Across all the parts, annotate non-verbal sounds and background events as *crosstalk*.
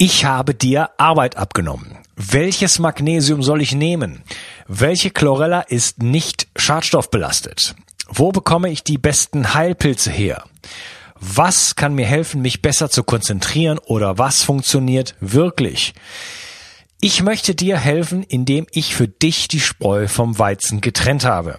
Ich habe dir Arbeit abgenommen. Welches Magnesium soll ich nehmen? Welche Chlorella ist nicht schadstoffbelastet? Wo bekomme ich die besten Heilpilze her? Was kann mir helfen, mich besser zu konzentrieren oder was funktioniert wirklich? Ich möchte dir helfen, indem ich für dich die Spreu vom Weizen getrennt habe.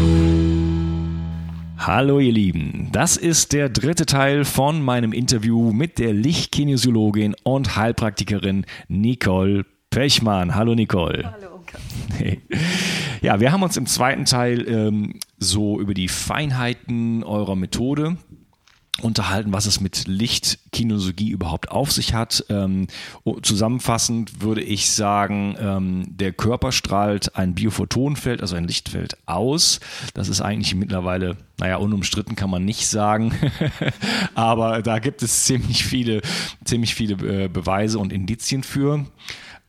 Hallo ihr Lieben, das ist der dritte Teil von meinem Interview mit der Lichtkinesiologin und Heilpraktikerin Nicole Pechmann. Hallo Nicole. Hallo. Hey. Ja, wir haben uns im zweiten Teil ähm, so über die Feinheiten eurer Methode unterhalten, was es mit Lichtkinologie überhaupt auf sich hat. Ähm, zusammenfassend würde ich sagen, ähm, der Körper strahlt ein Biophotonfeld, also ein Lichtfeld aus. Das ist eigentlich mittlerweile, naja, unumstritten kann man nicht sagen, *laughs* aber da gibt es ziemlich viele, ziemlich viele äh, Beweise und Indizien für.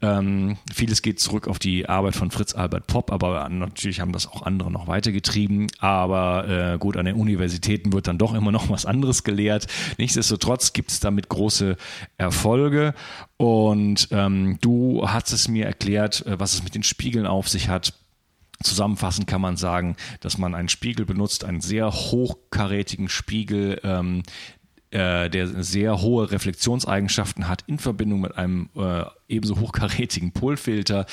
Ähm, vieles geht zurück auf die Arbeit von Fritz Albert Popp, aber natürlich haben das auch andere noch weitergetrieben. Aber äh, gut, an den Universitäten wird dann doch immer noch was anderes gelehrt. Nichtsdestotrotz gibt es damit große Erfolge. Und ähm, du hast es mir erklärt, äh, was es mit den Spiegeln auf sich hat. Zusammenfassend kann man sagen, dass man einen Spiegel benutzt, einen sehr hochkarätigen Spiegel, ähm, äh, der sehr hohe Reflexionseigenschaften hat, in Verbindung mit einem äh, ebenso hochkarätigen Polfilter,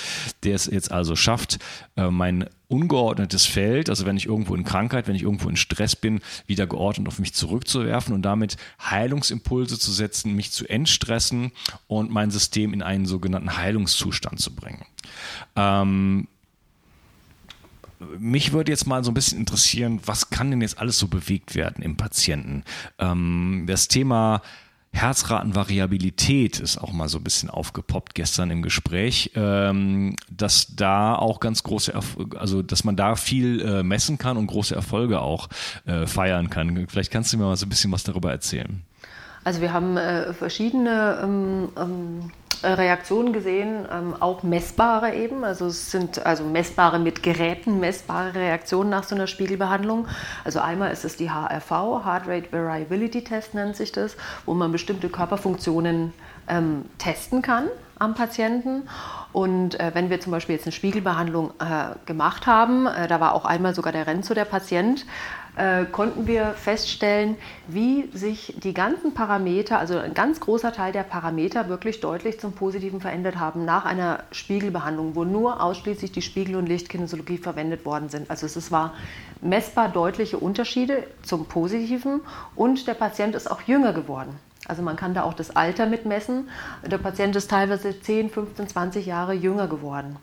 der es jetzt also schafft, äh, mein ungeordnetes Feld, also wenn ich irgendwo in Krankheit, wenn ich irgendwo in Stress bin, wieder geordnet auf mich zurückzuwerfen und damit Heilungsimpulse zu setzen, mich zu entstressen und mein System in einen sogenannten Heilungszustand zu bringen. Ähm, mich würde jetzt mal so ein bisschen interessieren, was kann denn jetzt alles so bewegt werden im Patienten? Ähm, das Thema Herzratenvariabilität ist auch mal so ein bisschen aufgepoppt gestern im Gespräch, ähm, dass da auch ganz große, Erf also dass man da viel äh, messen kann und große Erfolge auch äh, feiern kann. Vielleicht kannst du mir mal so ein bisschen was darüber erzählen. Also wir haben äh, verschiedene ähm, ähm, Reaktionen gesehen, ähm, auch messbare eben. Also es sind also messbare mit Geräten, messbare Reaktionen nach so einer Spiegelbehandlung. Also einmal ist es die HRV, Heart Rate Variability Test nennt sich das, wo man bestimmte Körperfunktionen ähm, testen kann am Patienten. Und äh, wenn wir zum Beispiel jetzt eine Spiegelbehandlung äh, gemacht haben, äh, da war auch einmal sogar der Renzo der Patient, äh, konnten wir feststellen, wie sich die ganzen Parameter, also ein ganz großer Teil der Parameter wirklich deutlich zum Positiven verändert haben nach einer Spiegelbehandlung, wo nur ausschließlich die Spiegel- und Lichtkinesiologie verwendet worden sind. Also es war messbar deutliche Unterschiede zum Positiven und der Patient ist auch jünger geworden. Also man kann da auch das Alter mitmessen. Der Patient ist teilweise 10, 15, 20 Jahre jünger geworden.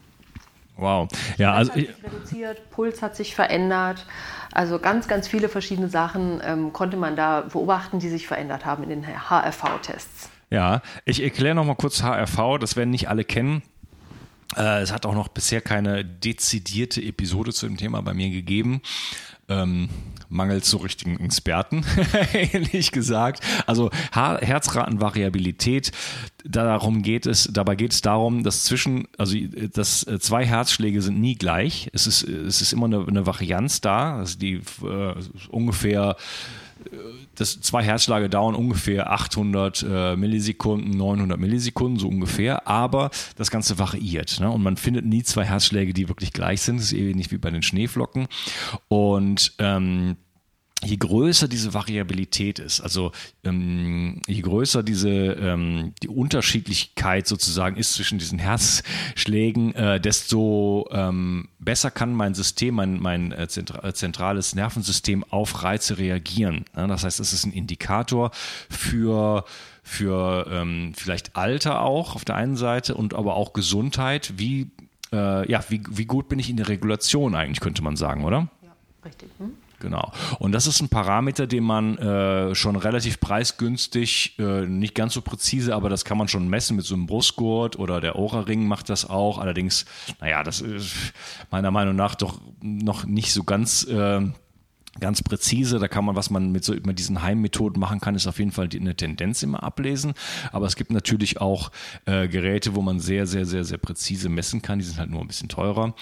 Wow. Ja, also hat sich reduziert, Puls hat sich verändert. Also ganz, ganz viele verschiedene Sachen ähm, konnte man da beobachten, die sich verändert haben in den HRV-Tests. Ja, ich erkläre noch mal kurz HRV, das werden nicht alle kennen. Äh, es hat auch noch bisher keine dezidierte Episode zu dem Thema bei mir gegeben. Ähm, mangels so richtigen Experten, *laughs* ehrlich gesagt. Also Herzratenvariabilität, darum geht es, dabei geht es darum, dass zwischen, also dass äh, zwei Herzschläge sind nie gleich. Es ist, es ist immer eine, eine Varianz da, also die äh, ungefähr das zwei Herzschläge dauern ungefähr 800 äh, Millisekunden, 900 Millisekunden, so ungefähr, aber das Ganze variiert. Ne? Und man findet nie zwei Herzschläge, die wirklich gleich sind. Das ist ähnlich wie bei den Schneeflocken. Und ähm, je größer diese Variabilität ist, also ähm, je größer diese ähm, die Unterschiedlichkeit sozusagen ist zwischen diesen Herzschlägen, äh, desto ähm, besser kann mein System, mein, mein äh, äh zentrales Nervensystem auf Reize reagieren. Ja, das heißt, es ist ein Indikator für für ähm, vielleicht Alter auch auf der einen Seite und aber auch Gesundheit. Wie äh, ja wie, wie gut bin ich in der Regulation eigentlich könnte man sagen, oder? Ja, richtig. Hm? Genau. Und das ist ein Parameter, den man äh, schon relativ preisgünstig, äh, nicht ganz so präzise, aber das kann man schon messen mit so einem Brustgurt oder der Ohrring macht das auch. Allerdings, naja, das ist meiner Meinung nach doch noch nicht so ganz. Äh, ganz präzise. Da kann man, was man mit so mit diesen Heimmethoden machen kann, ist auf jeden Fall die, eine Tendenz immer ablesen. Aber es gibt natürlich auch äh, Geräte, wo man sehr, sehr, sehr, sehr präzise messen kann. Die sind halt nur ein bisschen teurer.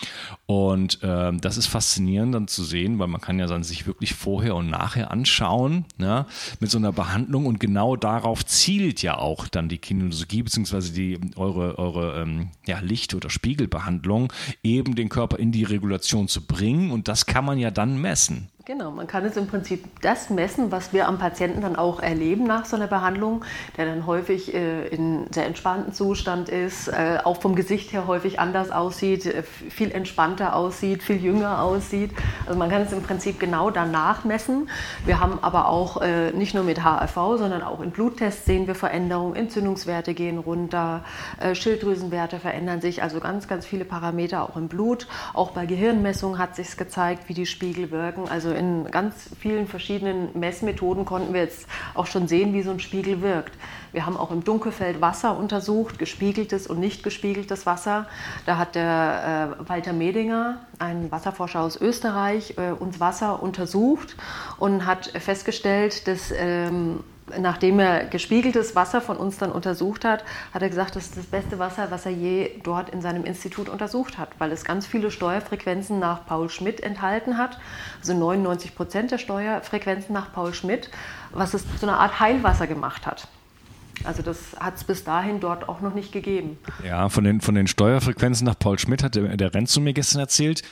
Und äh, das ist faszinierend dann zu sehen, weil man kann ja dann sich wirklich vorher und nachher anschauen ne, mit so einer Behandlung und genau darauf zielt ja auch dann die Kinologie beziehungsweise die eure eure ähm, ja, Licht- oder Spiegelbehandlung eben den Körper in die Regulation zu bringen und das kann man ja dann messen. Genau, man kann es im Prinzip das messen, was wir am Patienten dann auch erleben nach so einer Behandlung, der dann häufig äh, in sehr entspannten Zustand ist, äh, auch vom Gesicht her häufig anders aussieht, äh, viel entspannter aussieht, viel jünger aussieht. Also man kann es im Prinzip genau danach messen. Wir haben aber auch äh, nicht nur mit HRV, sondern auch in Bluttests sehen wir Veränderungen, Entzündungswerte gehen runter, äh, Schilddrüsenwerte verändern sich, also ganz, ganz viele Parameter auch im Blut. Auch bei Gehirnmessungen hat sich gezeigt, wie die Spiegel wirken. Also in ganz vielen verschiedenen Messmethoden konnten wir jetzt auch schon sehen, wie so ein Spiegel wirkt. Wir haben auch im Dunkelfeld Wasser untersucht, gespiegeltes und nicht gespiegeltes Wasser. Da hat der äh, Walter Medinger, ein Wasserforscher aus Österreich, äh, uns Wasser untersucht und hat festgestellt, dass ähm, nachdem er gespiegeltes Wasser von uns dann untersucht hat, hat er gesagt, das ist das beste Wasser, was er je dort in seinem Institut untersucht hat, weil es ganz viele Steuerfrequenzen nach Paul Schmidt enthalten hat, also 99 Prozent der Steuerfrequenzen nach Paul Schmidt, was es zu einer Art Heilwasser gemacht hat. Also das hat es bis dahin dort auch noch nicht gegeben. Ja, von den, von den Steuerfrequenzen nach Paul Schmidt hat der, der Renzo mir gestern erzählt.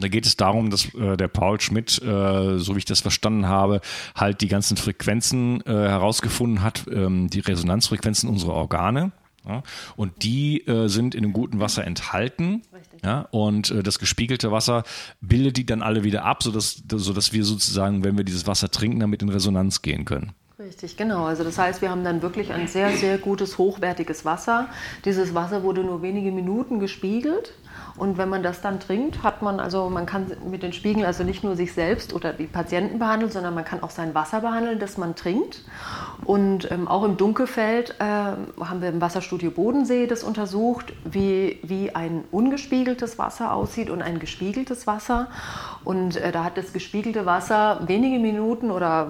Da geht es darum, dass äh, der Paul Schmidt, äh, so wie ich das verstanden habe, halt die ganzen Frequenzen äh, herausgefunden hat, ähm, die Resonanzfrequenzen unserer Organe. Ja, und die äh, sind in einem guten Wasser enthalten. Ja, und äh, das gespiegelte Wasser bildet die dann alle wieder ab, sodass, sodass wir sozusagen, wenn wir dieses Wasser trinken, damit in Resonanz gehen können. Richtig, genau. Also das heißt, wir haben dann wirklich ein sehr, sehr gutes, hochwertiges Wasser. Dieses Wasser wurde nur wenige Minuten gespiegelt. Und wenn man das dann trinkt, hat man also, man kann mit den Spiegeln also nicht nur sich selbst oder die Patienten behandeln, sondern man kann auch sein Wasser behandeln, das man trinkt. Und ähm, auch im Dunkelfeld äh, haben wir im Wasserstudio Bodensee das untersucht, wie, wie ein ungespiegeltes Wasser aussieht und ein gespiegeltes Wasser. Und äh, da hat das gespiegelte Wasser wenige Minuten oder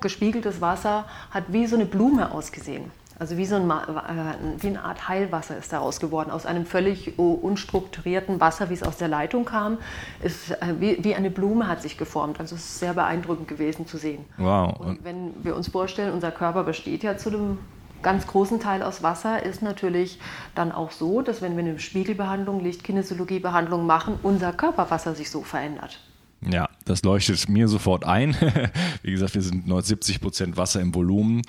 gespiegeltes Wasser hat wie so eine Blume ausgesehen. Also wie, so ein, äh, wie eine Art Heilwasser ist daraus geworden. Aus einem völlig unstrukturierten Wasser, wie es aus der Leitung kam, ist äh, wie, wie eine Blume hat sich geformt. Also es ist sehr beeindruckend gewesen zu sehen. Wow. Und wenn wir uns vorstellen, unser Körper besteht ja zu einem ganz großen Teil aus Wasser, ist natürlich dann auch so, dass wenn wir eine Spiegelbehandlung, Lichtkinesiologiebehandlung machen, unser Körperwasser sich so verändert. Ja, das leuchtet mir sofort ein. *laughs* Wie gesagt, wir sind 70 Prozent Wasser im Volumen,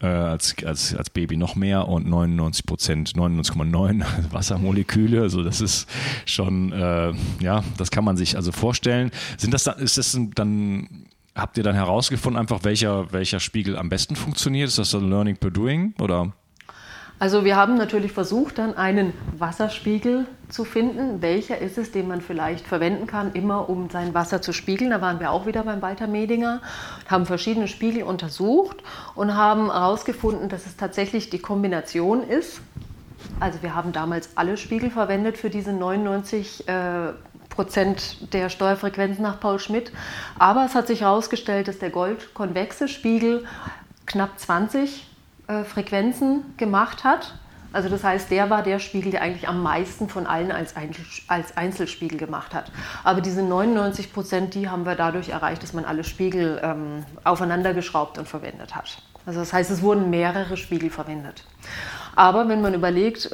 äh, als, als, als Baby noch mehr und 99 Prozent, 99,9 *laughs* Wassermoleküle. Also das ist schon, äh, ja, das kann man sich also vorstellen. Sind das dann, ist das dann, habt ihr dann herausgefunden, einfach welcher, welcher Spiegel am besten funktioniert? Ist das dann Learning per Doing oder? Also wir haben natürlich versucht, dann einen Wasserspiegel zu finden. Welcher ist es, den man vielleicht verwenden kann, immer um sein Wasser zu spiegeln? Da waren wir auch wieder beim Walter Medinger, haben verschiedene Spiegel untersucht und haben herausgefunden, dass es tatsächlich die Kombination ist. Also wir haben damals alle Spiegel verwendet für diese 99 äh, Prozent der Steuerfrequenzen nach Paul Schmidt. Aber es hat sich herausgestellt, dass der goldkonvexe Spiegel knapp 20 äh, Frequenzen gemacht hat. Also das heißt, der war der Spiegel, der eigentlich am meisten von allen als, Einzelspiegel gemacht hat. Aber diese 99 Prozent, die haben wir dadurch erreicht, dass man alle Spiegel ähm, aufeinander geschraubt und verwendet hat. Also das heißt, es wurden mehrere Spiegel verwendet. Aber wenn man überlegt, 20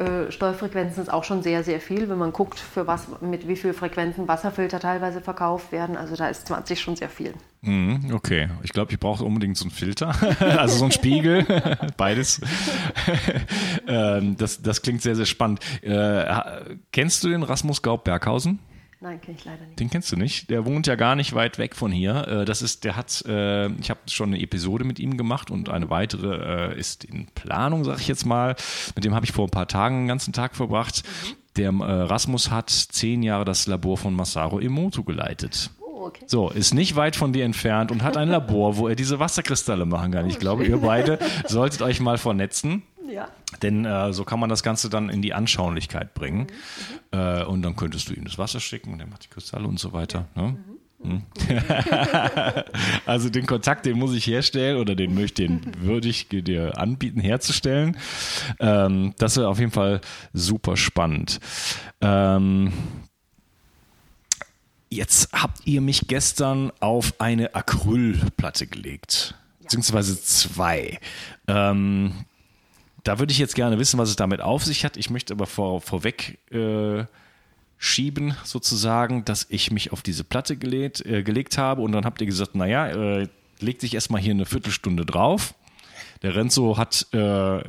ähm, äh, Steuerfrequenzen ist auch schon sehr, sehr viel. Wenn man guckt, für was, mit wie vielen Frequenzen Wasserfilter teilweise verkauft werden, also da ist 20 schon sehr viel. Mhm, okay, ich glaube, ich brauche unbedingt so einen Filter, *laughs* also so einen Spiegel, *laughs* beides. *laughs* Ähm, das, das klingt sehr, sehr spannend. Äh, kennst du den Rasmus Gaub Berghausen? Nein, kenne ich leider nicht. Den kennst du nicht. Der wohnt ja gar nicht weit weg von hier. Äh, das ist, der hat, äh, ich habe schon eine Episode mit ihm gemacht und eine weitere äh, ist in Planung, sag ich jetzt mal. Mit dem habe ich vor ein paar Tagen einen ganzen Tag verbracht. Mhm. Der Rasmus hat zehn Jahre das Labor von Masaru Emoto geleitet. Oh, okay. So, ist nicht weit von dir entfernt und hat ein *laughs* Labor, wo er diese Wasserkristalle machen kann. Ich oh, glaube, ihr beide *laughs* solltet euch mal vernetzen. Ja. Denn äh, so kann man das Ganze dann in die Anschaulichkeit bringen. Mhm, mhm. äh, und dann könntest du ihm das Wasser schicken und er macht die Kristalle und so weiter. Ja. Ne? Mhm. mhm. *laughs* also den Kontakt, den muss ich herstellen oder den möchte, den würde ich dir anbieten, herzustellen. Ähm, das wäre auf jeden Fall super spannend. Ähm, jetzt habt ihr mich gestern auf eine Acrylplatte gelegt, beziehungsweise zwei. Ähm, da würde ich jetzt gerne wissen, was es damit auf sich hat. Ich möchte aber vor, vorweg äh, schieben, sozusagen, dass ich mich auf diese Platte gelegt, äh, gelegt habe und dann habt ihr gesagt, naja, äh, leg dich erstmal hier eine Viertelstunde drauf. Der Renzo hat äh,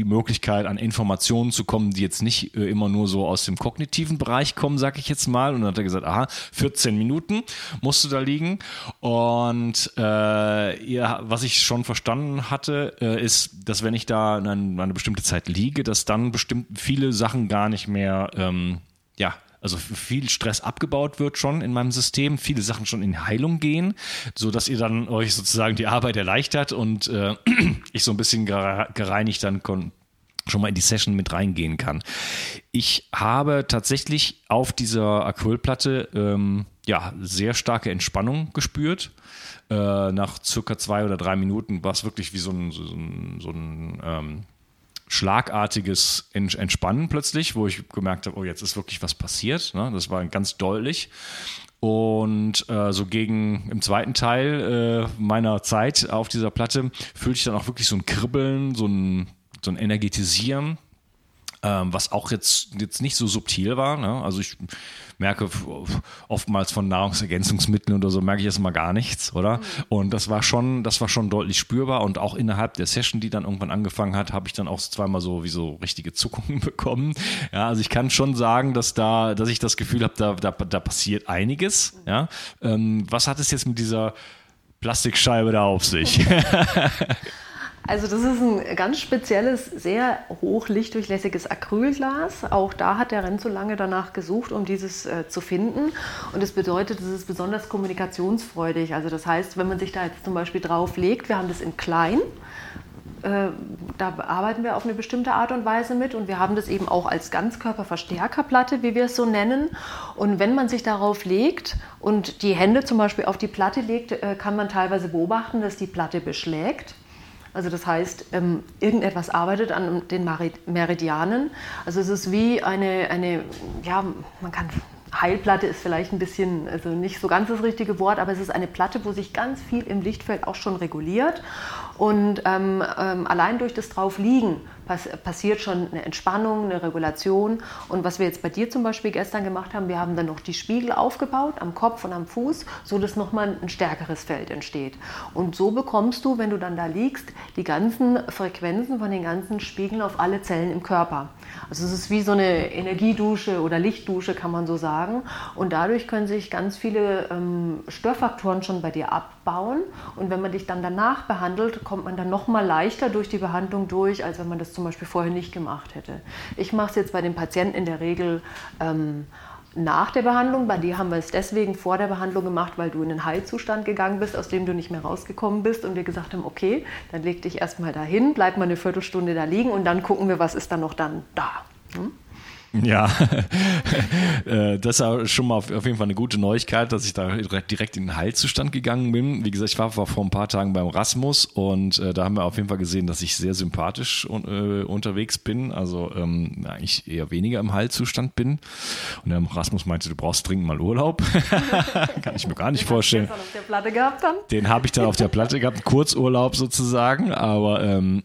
die Möglichkeit, an Informationen zu kommen, die jetzt nicht äh, immer nur so aus dem kognitiven Bereich kommen, sag ich jetzt mal. Und dann hat er gesagt, aha, 14 Minuten musst du da liegen. Und äh, ja, was ich schon verstanden hatte, äh, ist, dass wenn ich da eine, eine, bestimmte Zeit liege, dass dann bestimmt viele Sachen gar nicht mehr, ähm, ja, also viel Stress abgebaut wird schon in meinem System, viele Sachen schon in Heilung gehen, so dass ihr dann euch sozusagen die Arbeit erleichtert und äh, *clears throat* ich so ein bisschen gereinigt dann schon mal in die Session mit reingehen kann. Ich habe tatsächlich auf dieser Acrylplatte ähm, ja sehr starke Entspannung gespürt. Äh, nach circa zwei oder drei Minuten war es wirklich wie so ein, so ein, so ein ähm, schlagartiges Entspannen plötzlich, wo ich gemerkt habe, oh, jetzt ist wirklich was passiert. Ne? Das war ganz deutlich. Und äh, so gegen im zweiten Teil äh, meiner Zeit auf dieser Platte fühlte ich dann auch wirklich so ein Kribbeln, so ein, so ein Energetisieren, ähm, was auch jetzt, jetzt nicht so subtil war. Ne? Also ich merke oftmals von Nahrungsergänzungsmitteln oder so merke ich erstmal gar nichts, oder? Mhm. Und das war schon, das war schon deutlich spürbar und auch innerhalb der Session, die dann irgendwann angefangen hat, habe ich dann auch zweimal so wie so richtige Zuckungen *laughs* bekommen. Ja, also ich kann schon sagen, dass da, dass ich das Gefühl habe, da, da, da passiert einiges. Mhm. Ja, ähm, was hat es jetzt mit dieser Plastikscheibe da auf sich? *laughs* Also das ist ein ganz spezielles, sehr hochlichtdurchlässiges Acrylglas. Auch da hat der Renzo lange danach gesucht, um dieses äh, zu finden. Und das bedeutet, es ist besonders kommunikationsfreudig. Also das heißt, wenn man sich da jetzt zum Beispiel drauf legt, wir haben das in klein, äh, da arbeiten wir auf eine bestimmte Art und Weise mit und wir haben das eben auch als Ganzkörperverstärkerplatte, wie wir es so nennen. Und wenn man sich darauf legt und die Hände zum Beispiel auf die Platte legt, äh, kann man teilweise beobachten, dass die Platte beschlägt. Also das heißt, ähm, irgendetwas arbeitet an den Meridianen. Also es ist wie eine, eine, ja, man kann Heilplatte ist vielleicht ein bisschen, also nicht so ganz das richtige Wort, aber es ist eine Platte, wo sich ganz viel im Lichtfeld auch schon reguliert. Und ähm, ähm, allein durch das Draufliegen pass passiert schon eine Entspannung, eine Regulation. Und was wir jetzt bei dir zum Beispiel gestern gemacht haben, wir haben dann noch die Spiegel aufgebaut am Kopf und am Fuß, so dass nochmal ein stärkeres Feld entsteht. Und so bekommst du, wenn du dann da liegst, die ganzen Frequenzen von den ganzen Spiegeln auf alle Zellen im Körper. Also es ist wie so eine Energiedusche oder Lichtdusche, kann man so sagen. Und dadurch können sich ganz viele ähm, Störfaktoren schon bei dir abbauen. Und wenn man dich dann danach behandelt, kommt man dann noch mal leichter durch die Behandlung durch, als wenn man das zum Beispiel vorher nicht gemacht hätte. Ich mache es jetzt bei den Patienten in der Regel ähm, nach der Behandlung. Bei dir haben wir es deswegen vor der Behandlung gemacht, weil du in einen Heilzustand gegangen bist, aus dem du nicht mehr rausgekommen bist und wir gesagt haben, okay, dann leg dich erstmal dahin, bleib mal eine Viertelstunde da liegen und dann gucken wir, was ist dann noch dann da. Hm? Ja, *laughs* äh, das ist schon mal auf jeden Fall eine gute Neuigkeit, dass ich da direkt in den Heilzustand gegangen bin. Wie gesagt, ich war, vor ein paar Tagen beim Rasmus und äh, da haben wir auf jeden Fall gesehen, dass ich sehr sympathisch äh, unterwegs bin, also ähm, eigentlich eher weniger im Heilzustand bin. Und der Rasmus meinte, du brauchst dringend mal Urlaub. *laughs* Kann ich mir gar nicht Den vorstellen. Den auf der Platte gehabt dann? Den habe ich dann auf der Platte gehabt, Kurzurlaub sozusagen, aber ähm,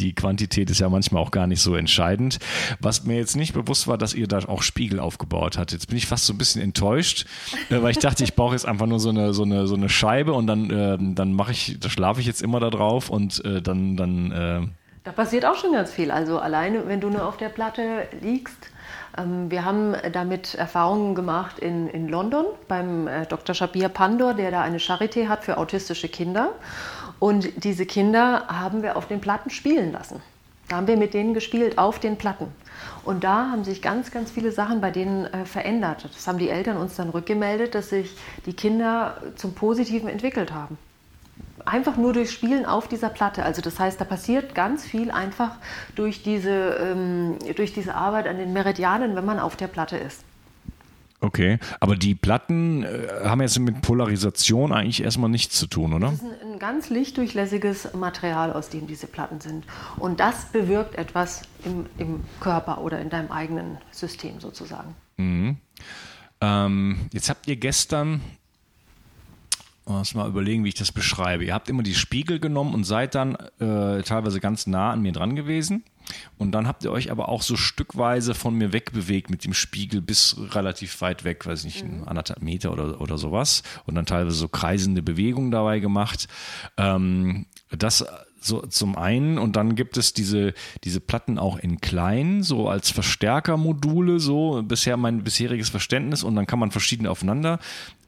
die Quantität ist ja manchmal auch gar nicht so entscheidend. Was mir jetzt nicht bewusst war, dass ihr da auch Spiegel aufgebaut habt. Jetzt bin ich fast so ein bisschen enttäuscht, äh, weil ich dachte, ich brauche jetzt einfach nur so eine, so eine, so eine Scheibe und dann, äh, dann mache ich, da schlafe ich jetzt immer da drauf und äh, dann, dann äh da passiert auch schon ganz viel. Also alleine, wenn du nur auf der Platte liegst, ähm, wir haben damit Erfahrungen gemacht in, in London beim äh, Dr. Shabir Pandor, der da eine Charité hat für autistische Kinder. Und diese Kinder haben wir auf den Platten spielen lassen. Da haben wir mit denen gespielt auf den Platten. Und da haben sich ganz, ganz viele Sachen bei denen äh, verändert. Das haben die Eltern uns dann rückgemeldet, dass sich die Kinder zum Positiven entwickelt haben. Einfach nur durch Spielen auf dieser Platte. Also das heißt, da passiert ganz viel einfach durch diese, ähm, durch diese Arbeit an den Meridianen, wenn man auf der Platte ist. Okay, aber die Platten äh, haben jetzt mit Polarisation eigentlich erstmal nichts zu tun, oder? Das ist ein, ein, ganz lichtdurchlässiges Material, aus dem diese Platten sind. Und das bewirkt etwas im, im Körper oder in deinem eigenen System sozusagen. Mhm. Ähm, jetzt habt ihr gestern Lass mal überlegen, wie ich das beschreibe. Ihr habt immer die Spiegel genommen und seid dann äh, teilweise ganz nah an mir dran gewesen. Und dann habt ihr euch aber auch so stückweise von mir wegbewegt mit dem Spiegel bis relativ weit weg, weiß nicht, mhm. anderthalb Meter oder, oder sowas. Und dann teilweise so kreisende Bewegungen dabei gemacht. Ähm, das so zum einen und dann gibt es diese, diese Platten auch in klein, so als Verstärkermodule, so bisher mein bisheriges Verständnis und dann kann man verschiedene aufeinander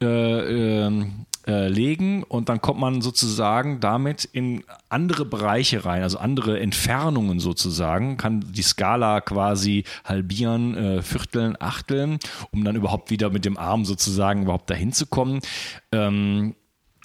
äh, äh, äh, legen und dann kommt man sozusagen damit in andere Bereiche rein, also andere Entfernungen sozusagen, kann die Skala quasi halbieren, äh, vierteln, achteln, um dann überhaupt wieder mit dem Arm sozusagen überhaupt dahin zu kommen. Ähm,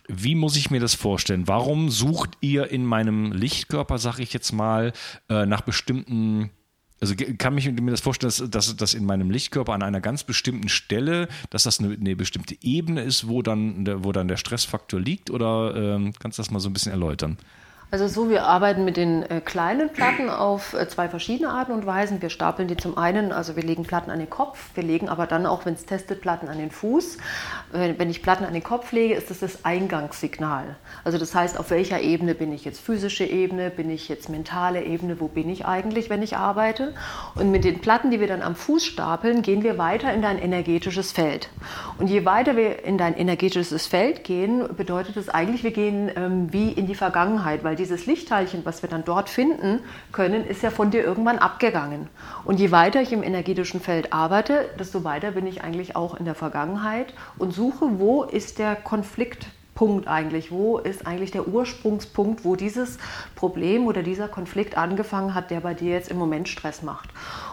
wie muss ich mir das vorstellen? Warum sucht ihr in meinem Lichtkörper, sag ich jetzt mal, äh, nach bestimmten also kann mich mir das vorstellen, dass, dass das in meinem Lichtkörper an einer ganz bestimmten Stelle, dass das eine, eine bestimmte Ebene ist, wo dann, der, wo dann der Stressfaktor liegt? Oder ähm, kannst du das mal so ein bisschen erläutern? Also so, wir arbeiten mit den äh, kleinen Platten auf äh, zwei verschiedene Arten und Weisen. Wir stapeln die zum einen, also wir legen Platten an den Kopf, wir legen aber dann auch, wenn es testet, Platten an den Fuß. Wenn, wenn ich Platten an den Kopf lege, ist das das Eingangssignal. Also das heißt, auf welcher Ebene bin ich jetzt? Physische Ebene, bin ich jetzt mentale Ebene, wo bin ich eigentlich, wenn ich arbeite? Und mit den Platten, die wir dann am Fuß stapeln, gehen wir weiter in dein energetisches Feld. Und je weiter wir in dein energetisches Feld gehen, bedeutet das eigentlich, wir gehen ähm, wie in die Vergangenheit, weil dieses Lichtteilchen, was wir dann dort finden können, ist ja von dir irgendwann abgegangen. Und je weiter ich im energetischen Feld arbeite, desto weiter bin ich eigentlich auch in der Vergangenheit und suche, wo ist der Konflikt Punkt eigentlich? Wo ist eigentlich der Ursprungspunkt, wo dieses Problem oder dieser Konflikt angefangen hat, der bei dir jetzt im Moment Stress macht?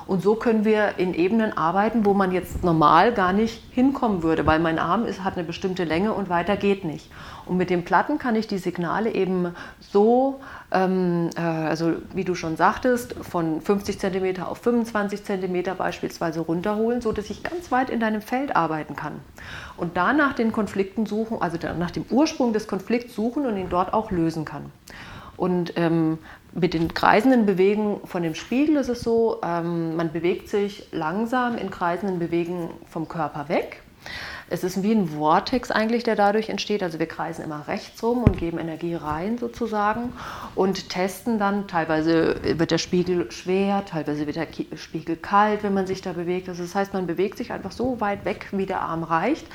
Und so können wir in Ebenen arbeiten, wo man jetzt normal gar nicht hinkommen würde, weil mein Arm ist, hat eine bestimmte Länge und weiter geht nicht. Und mit den Platten kann ich die Signale eben so, ähm, äh, also wie du schon sagtest, von 50 cm auf 25 cm beispielsweise runterholen, sodass ich ganz weit in deinem Feld arbeiten kann. Und danach den Konflikten suchen, also nach dem Ursprung des Konflikts suchen und ihn dort auch lösen kann. Und ähm, mit den kreisenden Bewegungen von dem Spiegel ist es so, ähm, man bewegt sich langsam in kreisenden Bewegungen vom Körper weg es ist wie ein Vortex eigentlich, der dadurch entsteht. Also wir kreisen immer rechts rum und geben Energie rein sozusagen und testen dann. Teilweise wird der Spiegel schwer, teilweise wird der Spiegel kalt, wenn man sich da bewegt. Also das heißt, man bewegt sich einfach so weit weg, wie der Arm reicht,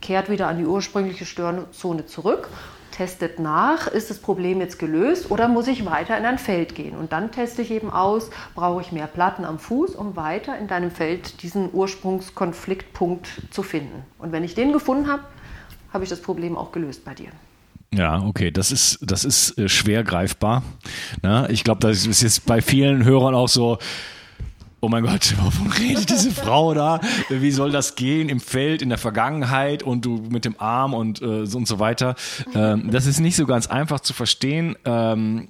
kehrt wieder an die ursprüngliche Störzone zurück testet nach, ist das Problem jetzt gelöst oder muss ich weiter in ein Feld gehen? Und dann teste ich eben aus, brauche ich mehr Platten am Fuß, um weiter in deinem Feld diesen Ursprungskonfliktpunkt zu finden. Und wenn ich den gefunden habe, habe ich das Problem auch gelöst bei dir. Ja, okay, das ist, das ist äh, schwer greifbar. Na, ich glaube, das ist jetzt bei vielen Hörern auch so, oh mein Gott, *laughs* wovon redet diese Frau da? Wie soll das gehen im Feld, in der Vergangenheit und du mit dem Arm und äh, so und so weiter? Ähm, das ist nicht so ganz einfach zu verstehen. Ähm,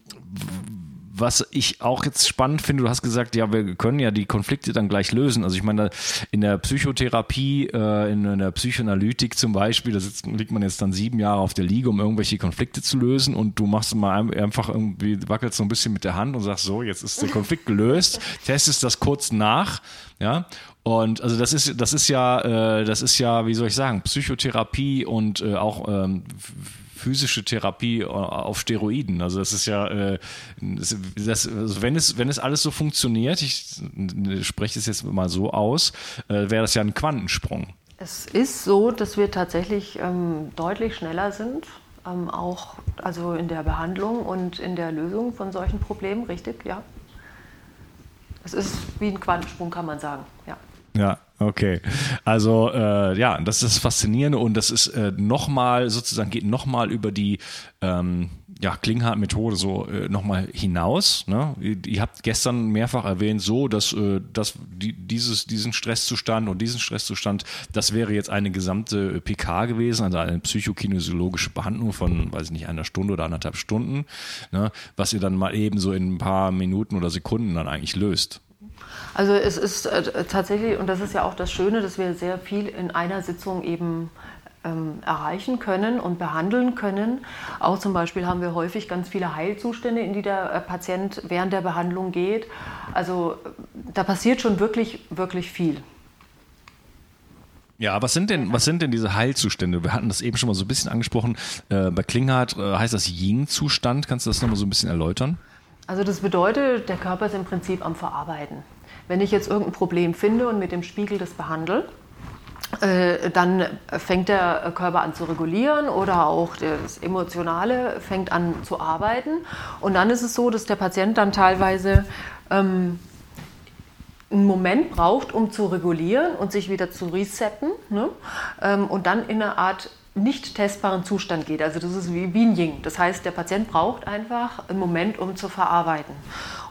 was ich auch jetzt spannend finde, du hast gesagt, ja, wir können ja die Konflikte dann gleich lösen. Also ich meine, in der Psychotherapie, äh, in der Psychoanalytik zum Beispiel, da sitzt, liegt man jetzt dann sieben Jahre auf der Liege, um irgendwelche Konflikte zu lösen und du machst mal einfach irgendwie, wackelst so ein bisschen mit der Hand und sagst so, jetzt ist der Konflikt gelöst, *laughs* testest das kurz nach, ja, und also das ist, das ist ja, äh, das ist ja, wie soll ich sagen, Psychotherapie und äh, auch ähm, physische Therapie äh, auf Steroiden. Also das ist ja, äh, das, das, also wenn es wenn es alles so funktioniert, ich spreche es jetzt mal so aus, äh, wäre das ja ein Quantensprung. Es ist so, dass wir tatsächlich ähm, deutlich schneller sind, ähm, auch also in der Behandlung und in der Lösung von solchen Problemen, richtig, ja. Es ist wie ein Quantensprung, kann man sagen, ja. Ja, okay. Also äh, ja, das ist das Faszinierende und das ist äh, nochmal sozusagen geht nochmal über die ähm, ja, Klinghardt-Methode so äh, nochmal hinaus. Ne? Ihr, ihr, habt gestern mehrfach erwähnt, so dass, äh, dass die, dieses, diesen Stresszustand und diesen Stresszustand, das wäre jetzt eine gesamte PK gewesen, also eine psychokinesiologische Behandlung von, weiß ich nicht, einer Stunde oder anderthalb Stunden, ne? was ihr dann mal eben so in ein paar Minuten oder Sekunden dann eigentlich löst. Also es ist äh, tatsächlich, und das ist ja auch das Schöne, dass wir sehr viel in einer Sitzung eben ähm, erreichen können und behandeln können. Auch zum Beispiel haben wir häufig ganz viele Heilzustände, in die der äh, Patient während der Behandlung geht. Also da passiert schon wirklich, wirklich viel. Ja, was sind denn, was sind denn diese Heilzustände? Wir hatten das eben schon mal so ein bisschen angesprochen. Äh, bei Klinghardt äh, heißt das Yin-Zustand. Kannst du das nochmal so ein bisschen erläutern? Also das bedeutet, der Körper ist im Prinzip am Verarbeiten. Wenn ich jetzt irgendein Problem finde und mit dem Spiegel das behandle, äh, dann fängt der Körper an zu regulieren oder auch das Emotionale fängt an zu arbeiten. Und dann ist es so, dass der Patient dann teilweise ähm, einen Moment braucht, um zu regulieren und sich wieder zu resetten ne? ähm, und dann in eine Art nicht testbaren Zustand geht. Also das ist wie, wie Ying. Das heißt, der Patient braucht einfach einen Moment, um zu verarbeiten.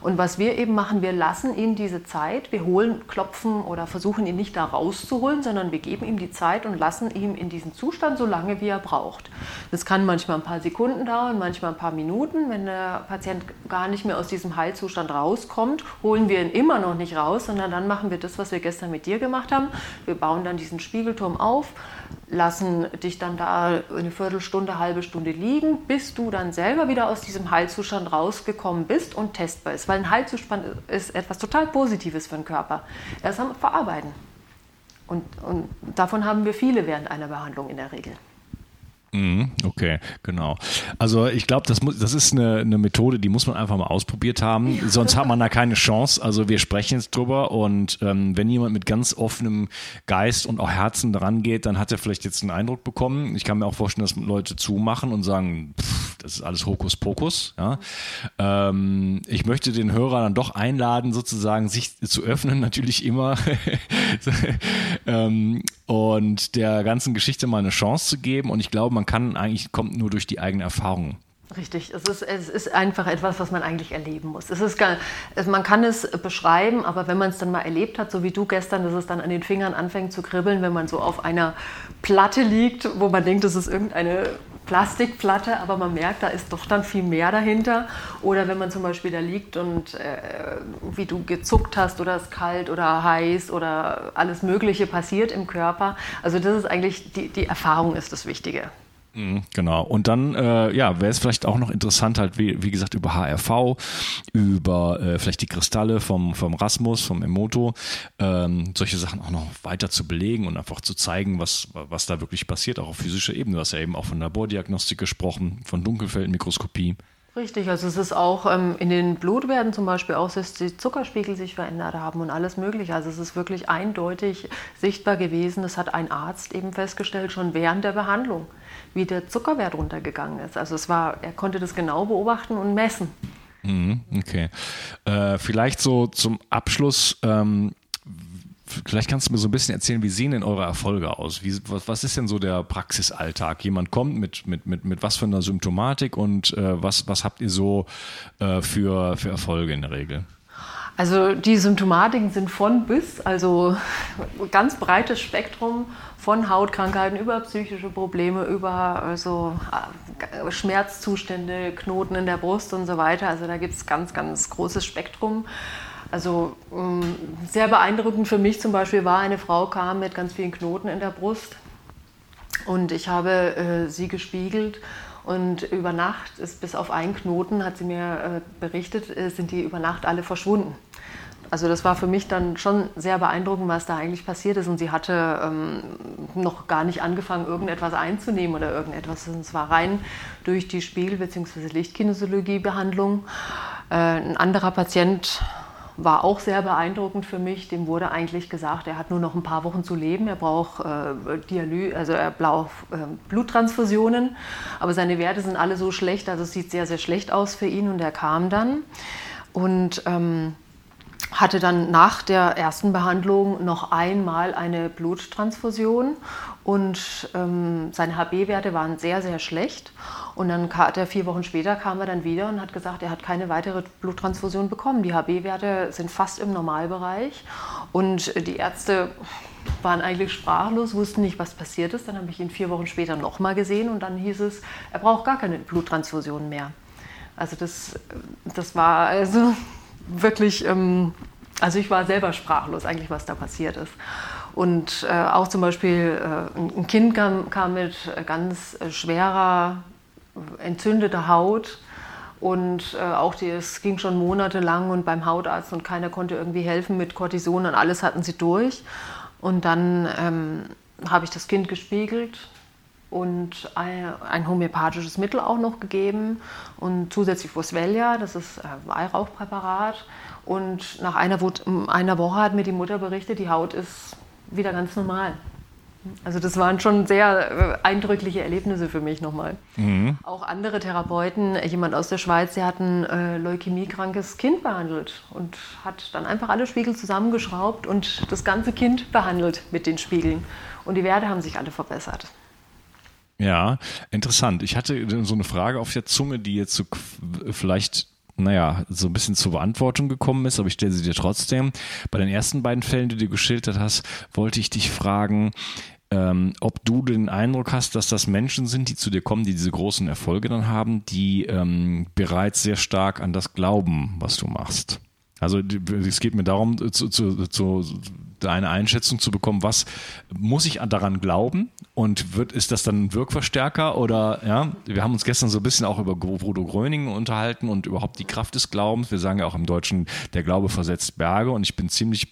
Und was wir eben machen, wir lassen ihn diese Zeit, wir holen, klopfen oder versuchen ihn nicht da rauszuholen, sondern wir geben ihm die Zeit und lassen ihn in diesen Zustand so lange, wie er braucht. Das kann manchmal ein paar Sekunden dauern, manchmal ein paar Minuten. Wenn der Patient gar nicht mehr aus diesem Heilzustand rauskommt, holen wir ihn immer noch nicht raus, sondern dann machen wir das, was wir gestern mit dir gemacht haben. Wir bauen dann diesen Spiegelturm auf, lassen dich dann da eine Viertelstunde, halbe Stunde liegen, bis du dann selber wieder aus diesem Heilzustand rausgekommen bist und testbar ist. Weil ein Heilzustand ist etwas total Positives für den Körper. Er ist am Verarbeiten. Und, und davon haben wir viele während einer Behandlung in der Regel. Mhm, okay, genau. Also ich glaube, das, das ist eine, eine Methode, die muss man einfach mal ausprobiert haben. Ja. Sonst hat man da keine Chance. Also wir sprechen jetzt drüber und ähm, wenn jemand mit ganz offenem Geist und auch Herzen dran geht, dann hat er vielleicht jetzt einen Eindruck bekommen. Ich kann mir auch vorstellen, dass Leute zumachen und sagen, pff, das ist alles Hokuspokus. Ja? Ähm, ich möchte den Hörer dann doch einladen, sozusagen sich zu öffnen, *laughs* natürlich immer. *laughs* ähm, und der ganzen Geschichte mal eine Chance zu geben. Und ich glaube, man kann eigentlich, kommt nur durch die eigene Erfahrung. Richtig, es ist, es ist einfach etwas, was man eigentlich erleben muss. Es ist gar, man kann es beschreiben, aber wenn man es dann mal erlebt hat, so wie du gestern, dass es dann an den Fingern anfängt zu kribbeln, wenn man so auf einer Platte liegt, wo man denkt, das ist irgendeine Plastikplatte, aber man merkt, da ist doch dann viel mehr dahinter. Oder wenn man zum Beispiel da liegt und äh, wie du gezuckt hast oder es kalt oder heiß oder alles Mögliche passiert im Körper. Also das ist eigentlich, die, die Erfahrung ist das Wichtige. Mhm, genau. Und dann, äh, ja, wäre es vielleicht auch noch interessant, halt, wie, wie gesagt, über HRV, über äh, vielleicht die Kristalle vom, vom Rasmus, vom Emoto, ähm, solche Sachen auch noch weiter zu belegen und einfach zu zeigen, was, was da wirklich passiert, auch auf physischer Ebene. Du hast ja eben auch von Labordiagnostik gesprochen, von Dunkelfeldmikroskopie. Richtig, also es ist auch ähm, in den Blutwerten zum Beispiel auch, dass die Zuckerspiegel sich verändert haben und alles Mögliche. Also es ist wirklich eindeutig sichtbar gewesen. Das hat ein Arzt eben festgestellt, schon während der Behandlung wie der Zuckerwert runtergegangen ist. Also es war, er konnte das genau beobachten und messen. Mhm, okay. Äh, vielleicht so zum Abschluss. Ähm, vielleicht kannst du mir so ein bisschen erzählen, wie sehen denn eure Erfolge aus? Wie, was, was, ist denn so der Praxisalltag? Jemand kommt mit, mit, mit, mit was für einer Symptomatik und äh, was, was habt ihr so äh, für, für Erfolge in der Regel? Also die Symptomatiken sind von bis, also ganz breites Spektrum von Hautkrankheiten über psychische Probleme, über also äh, Schmerzzustände, Knoten in der Brust und so weiter. Also da gibt es ganz, ganz großes Spektrum. Also ähm, sehr beeindruckend für mich zum Beispiel war, eine Frau kam mit ganz vielen Knoten in der Brust und ich habe äh, sie gespiegelt und über Nacht ist bis auf einen Knoten, hat sie mir äh, berichtet, äh, sind die über Nacht alle verschwunden. Also das war für mich dann schon sehr beeindruckend, was da eigentlich passiert ist. Und sie hatte ähm, noch gar nicht angefangen, irgendetwas einzunehmen oder irgendetwas. Es war rein durch die Spiegel- bzw. Lichtkinesiologie-Behandlung. Äh, ein anderer Patient war auch sehr beeindruckend für mich. Dem wurde eigentlich gesagt, er hat nur noch ein paar Wochen zu leben. Er braucht äh, Dialy also er braucht äh, Bluttransfusionen. Aber seine Werte sind alle so schlecht, also es sieht sehr, sehr schlecht aus für ihn. Und er kam dann und ähm, hatte dann nach der ersten Behandlung noch einmal eine Bluttransfusion und ähm, seine HB-Werte waren sehr, sehr schlecht. Und dann hat er vier Wochen später kam er dann wieder und hat gesagt, er hat keine weitere Bluttransfusion bekommen. Die HB-Werte sind fast im Normalbereich und die Ärzte waren eigentlich sprachlos, wussten nicht, was passiert ist. Dann habe ich ihn vier Wochen später nochmal gesehen und dann hieß es, er braucht gar keine Bluttransfusion mehr. Also das, das war also wirklich, ähm, also ich war selber sprachlos eigentlich, was da passiert ist. Und äh, auch zum Beispiel äh, ein Kind kam, kam mit ganz schwerer entzündeter Haut. Und äh, auch die, es ging schon monatelang und beim Hautarzt und keiner konnte irgendwie helfen mit Cortison und alles hatten sie durch. Und dann ähm, habe ich das Kind gespiegelt und ein, homöopathisches Mittel auch noch gegeben und zusätzlich Vosvelja, das ist äh, Weihrauchpräparat. Und nach einer, einer Woche hat mir die Mutter berichtet, die Haut ist wieder ganz normal. Also das waren schon sehr äh, eindrückliche Erlebnisse für mich nochmal. Mhm. Auch andere Therapeuten, jemand aus der Schweiz, der hat ein äh, leukämiekrankes Kind behandelt und hat dann einfach alle Spiegel zusammengeschraubt und das ganze Kind behandelt mit den Spiegeln. Und die Werte haben sich alle verbessert. Ja, interessant. Ich hatte so eine Frage auf der Zunge, die jetzt so vielleicht naja, so ein bisschen zur Beantwortung gekommen ist, aber ich stelle sie dir trotzdem. Bei den ersten beiden Fällen, die du geschildert hast, wollte ich dich fragen, ähm, ob du den Eindruck hast, dass das Menschen sind, die zu dir kommen, die diese großen Erfolge dann haben, die ähm, bereits sehr stark an das glauben, was du machst. Also es geht mir darum, zu, zu, zu eine Einschätzung zu bekommen, was muss ich daran glauben und wird, ist das dann ein Wirkverstärker oder ja, wir haben uns gestern so ein bisschen auch über Bodo Gröningen unterhalten und überhaupt die Kraft des Glaubens. Wir sagen ja auch im Deutschen, der Glaube versetzt Berge und ich bin ziemlich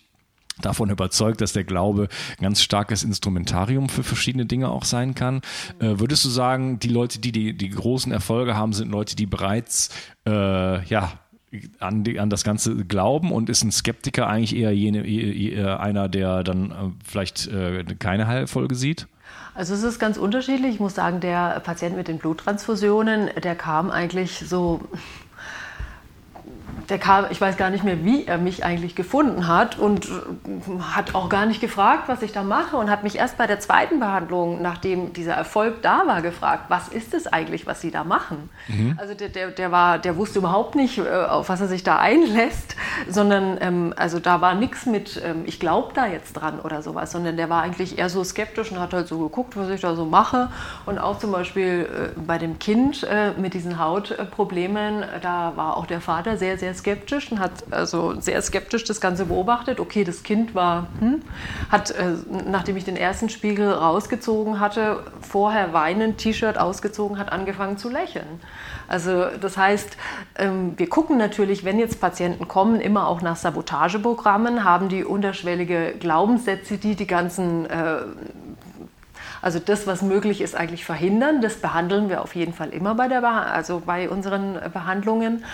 davon überzeugt, dass der Glaube ein ganz starkes Instrumentarium für verschiedene Dinge auch sein kann. Äh, würdest du sagen, die Leute, die, die die großen Erfolge haben, sind Leute, die bereits äh, ja an, die, an das Ganze glauben und ist ein Skeptiker eigentlich eher jene, eher einer, der dann äh, vielleicht äh, keine Heilfolge sieht? Also es ist ganz unterschiedlich. Ich muss sagen, der Patient mit den Bluttransfusionen, der kam eigentlich so der kam, ich weiß gar nicht mehr, wie er mich eigentlich gefunden hat und hat auch gar nicht gefragt, was ich da mache und hat mich erst bei der zweiten Behandlung, nachdem dieser Erfolg da war, gefragt, was ist es eigentlich, was Sie da machen? Mhm. Also der, der, der, war, der wusste überhaupt nicht, äh, auf was er sich da einlässt, sondern ähm, also da war nichts mit, ähm, ich glaube da jetzt dran oder sowas, sondern der war eigentlich eher so skeptisch und hat halt so geguckt, was ich da so mache und auch zum Beispiel äh, bei dem Kind äh, mit diesen Hautproblemen, da war auch der Vater sehr, sehr skeptisch und hat also sehr skeptisch das Ganze beobachtet. Okay, das Kind war, hm, hat, äh, nachdem ich den ersten Spiegel rausgezogen hatte, vorher weinend T-Shirt ausgezogen, hat angefangen zu lächeln. Also das heißt, ähm, wir gucken natürlich, wenn jetzt Patienten kommen, immer auch nach Sabotageprogrammen, haben die unterschwellige Glaubenssätze, die die ganzen äh, also das, was möglich ist, eigentlich verhindern. Das behandeln wir auf jeden Fall immer bei, der also bei unseren Behandlungen.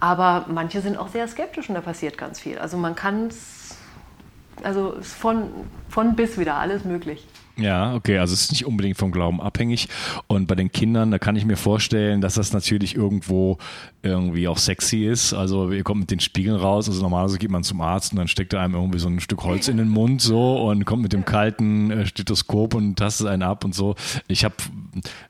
Aber manche sind auch sehr skeptisch und da passiert ganz viel. Also man kann es, also von, von bis wieder alles möglich. Ja, okay, also es ist nicht unbedingt vom Glauben abhängig. Und bei den Kindern, da kann ich mir vorstellen, dass das natürlich irgendwo irgendwie auch sexy ist. Also ihr kommt mit den Spiegeln raus. Also normalerweise geht man zum Arzt und dann steckt er einem irgendwie so ein Stück Holz in den Mund so und kommt mit dem kalten äh, Stethoskop und tastet einen ab und so. Ich habe,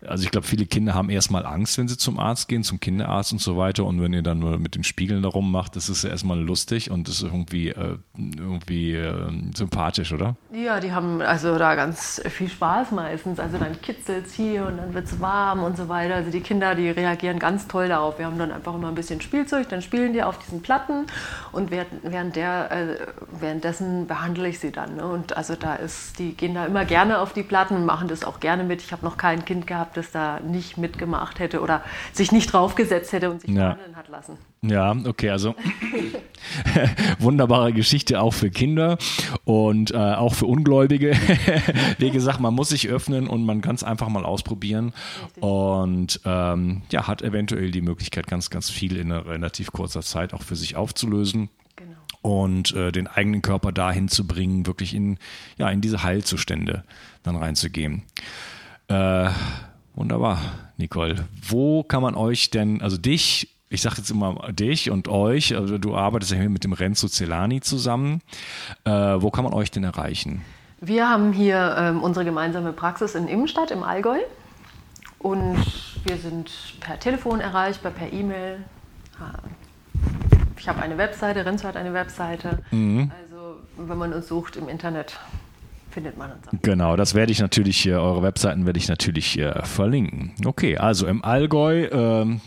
also ich glaube, viele Kinder haben erstmal Angst, wenn sie zum Arzt gehen, zum Kinderarzt und so weiter. Und wenn ihr dann nur mit den Spiegeln darum macht, das ist ja erstmal lustig und ist irgendwie, äh, irgendwie äh, sympathisch, oder? Ja, die haben also da ganz viel Spaß meistens. Also dann kitzelt es hier und dann wird es warm und so weiter. Also die Kinder, die reagieren ganz toll darauf. Wir haben dann einfach immer ein bisschen Spielzeug, dann spielen die auf diesen Platten und während der, äh, währenddessen behandle ich sie dann. Ne? Und also da ist, die gehen da immer gerne auf die Platten und machen das auch gerne mit. Ich habe noch kein Kind gehabt, das da nicht mitgemacht hätte oder sich nicht draufgesetzt hätte und sich ja. behandeln hat lassen. Ja, okay, also *laughs* wunderbare Geschichte auch für Kinder und äh, auch für Ungläubige. *laughs* Wie gesagt, man muss sich öffnen und man kann es einfach mal ausprobieren und ähm, ja, hat eventuell die Möglichkeit, ganz, ganz viel in einer relativ kurzer Zeit auch für sich aufzulösen genau. und äh, den eigenen Körper dahin zu bringen, wirklich in, ja, in diese Heilzustände dann reinzugehen. Äh, wunderbar, Nicole. Wo kann man euch denn, also dich ich sage jetzt immer dich und euch, also du arbeitest ja hier mit dem Renzo Celani zusammen. Äh, wo kann man euch denn erreichen? Wir haben hier ähm, unsere gemeinsame Praxis in Immenstadt im Allgäu und wir sind per Telefon erreichbar, per E-Mail. Ich habe eine Webseite, Renzo hat eine Webseite. Mhm. Also wenn man uns sucht im Internet, findet man uns. Auch. Genau, das werde ich natürlich, eure Webseiten werde ich natürlich äh, verlinken. Okay, also im Allgäu, ähm,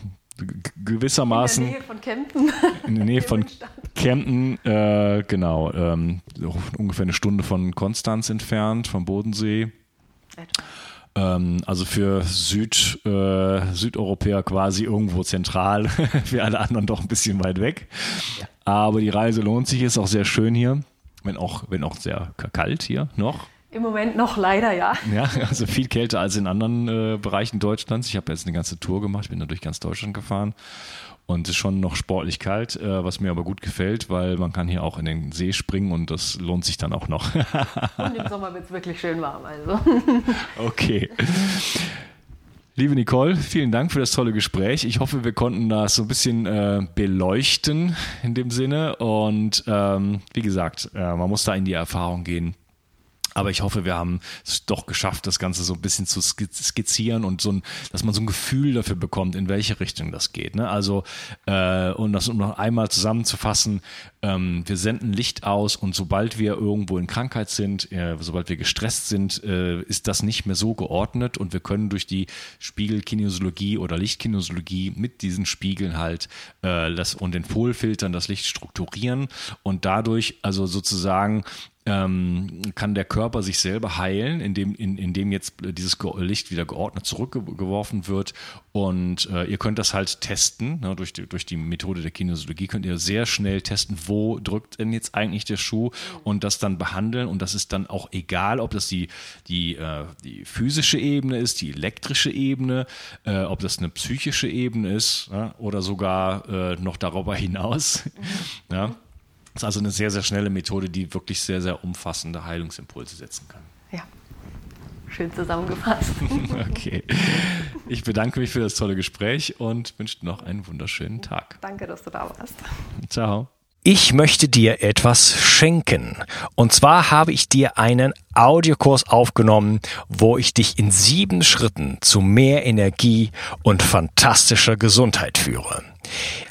gewissermaßen. In der Nähe von Kempten. *laughs* In der Nähe von Kempten, äh, genau. Ähm, ungefähr eine Stunde von Konstanz entfernt, vom Bodensee. Ähm, also für Süd, äh, Südeuropäer quasi irgendwo zentral, *laughs* für alle anderen doch ein bisschen weit weg. Ja. Aber die Reise lohnt sich, ist auch sehr schön hier, wenn auch, wenn auch sehr kalt hier noch. Im Moment noch leider, ja. Ja, also viel kälter als in anderen äh, Bereichen Deutschlands. Ich habe jetzt eine ganze Tour gemacht, bin da durch ganz Deutschland gefahren und es ist schon noch sportlich kalt, äh, was mir aber gut gefällt, weil man kann hier auch in den See springen und das lohnt sich dann auch noch. *laughs* und im Sommer wird es wirklich schön warm, also. okay. Liebe Nicole, vielen Dank für das tolle Gespräch. Ich hoffe, wir konnten das so ein bisschen äh, beleuchten in dem Sinne. Und ähm, wie gesagt, äh, man muss da in die Erfahrung gehen aber ich hoffe, wir haben es doch geschafft, das Ganze so ein bisschen zu skizzieren und so ein, dass man so ein Gefühl dafür bekommt, in welche Richtung das geht. Ne? Also, äh, und das um noch einmal zusammenzufassen, ähm, wir senden Licht aus und sobald wir irgendwo in Krankheit sind, äh, sobald wir gestresst sind, äh, ist das nicht mehr so geordnet und wir können durch die Spiegelkinesiologie oder Lichtkinesiologie mit diesen Spiegeln halt äh, das und den Polfiltern das Licht strukturieren und dadurch also sozusagen ähm, kann der Körper sich selber heilen, indem, in, indem jetzt dieses Licht wieder geordnet zurückgeworfen wird. Und äh, ihr könnt das halt testen. Ne, durch, die, durch die Methode der Kinesiologie könnt ihr sehr schnell testen, wo drückt denn jetzt eigentlich der Schuh und das dann behandeln. Und das ist dann auch egal, ob das die, die, äh, die physische Ebene ist, die elektrische Ebene, äh, ob das eine psychische Ebene ist ja, oder sogar äh, noch darüber hinaus. *laughs* Ja. Das ist also eine sehr, sehr schnelle Methode, die wirklich sehr, sehr umfassende Heilungsimpulse setzen kann. Ja, schön zusammengefasst. *laughs* okay. Ich bedanke mich für das tolle Gespräch und wünsche noch einen wunderschönen Tag. Danke, dass du da warst. Ciao. Ich möchte dir etwas schenken. Und zwar habe ich dir einen Audiokurs aufgenommen, wo ich dich in sieben Schritten zu mehr Energie und fantastischer Gesundheit führe.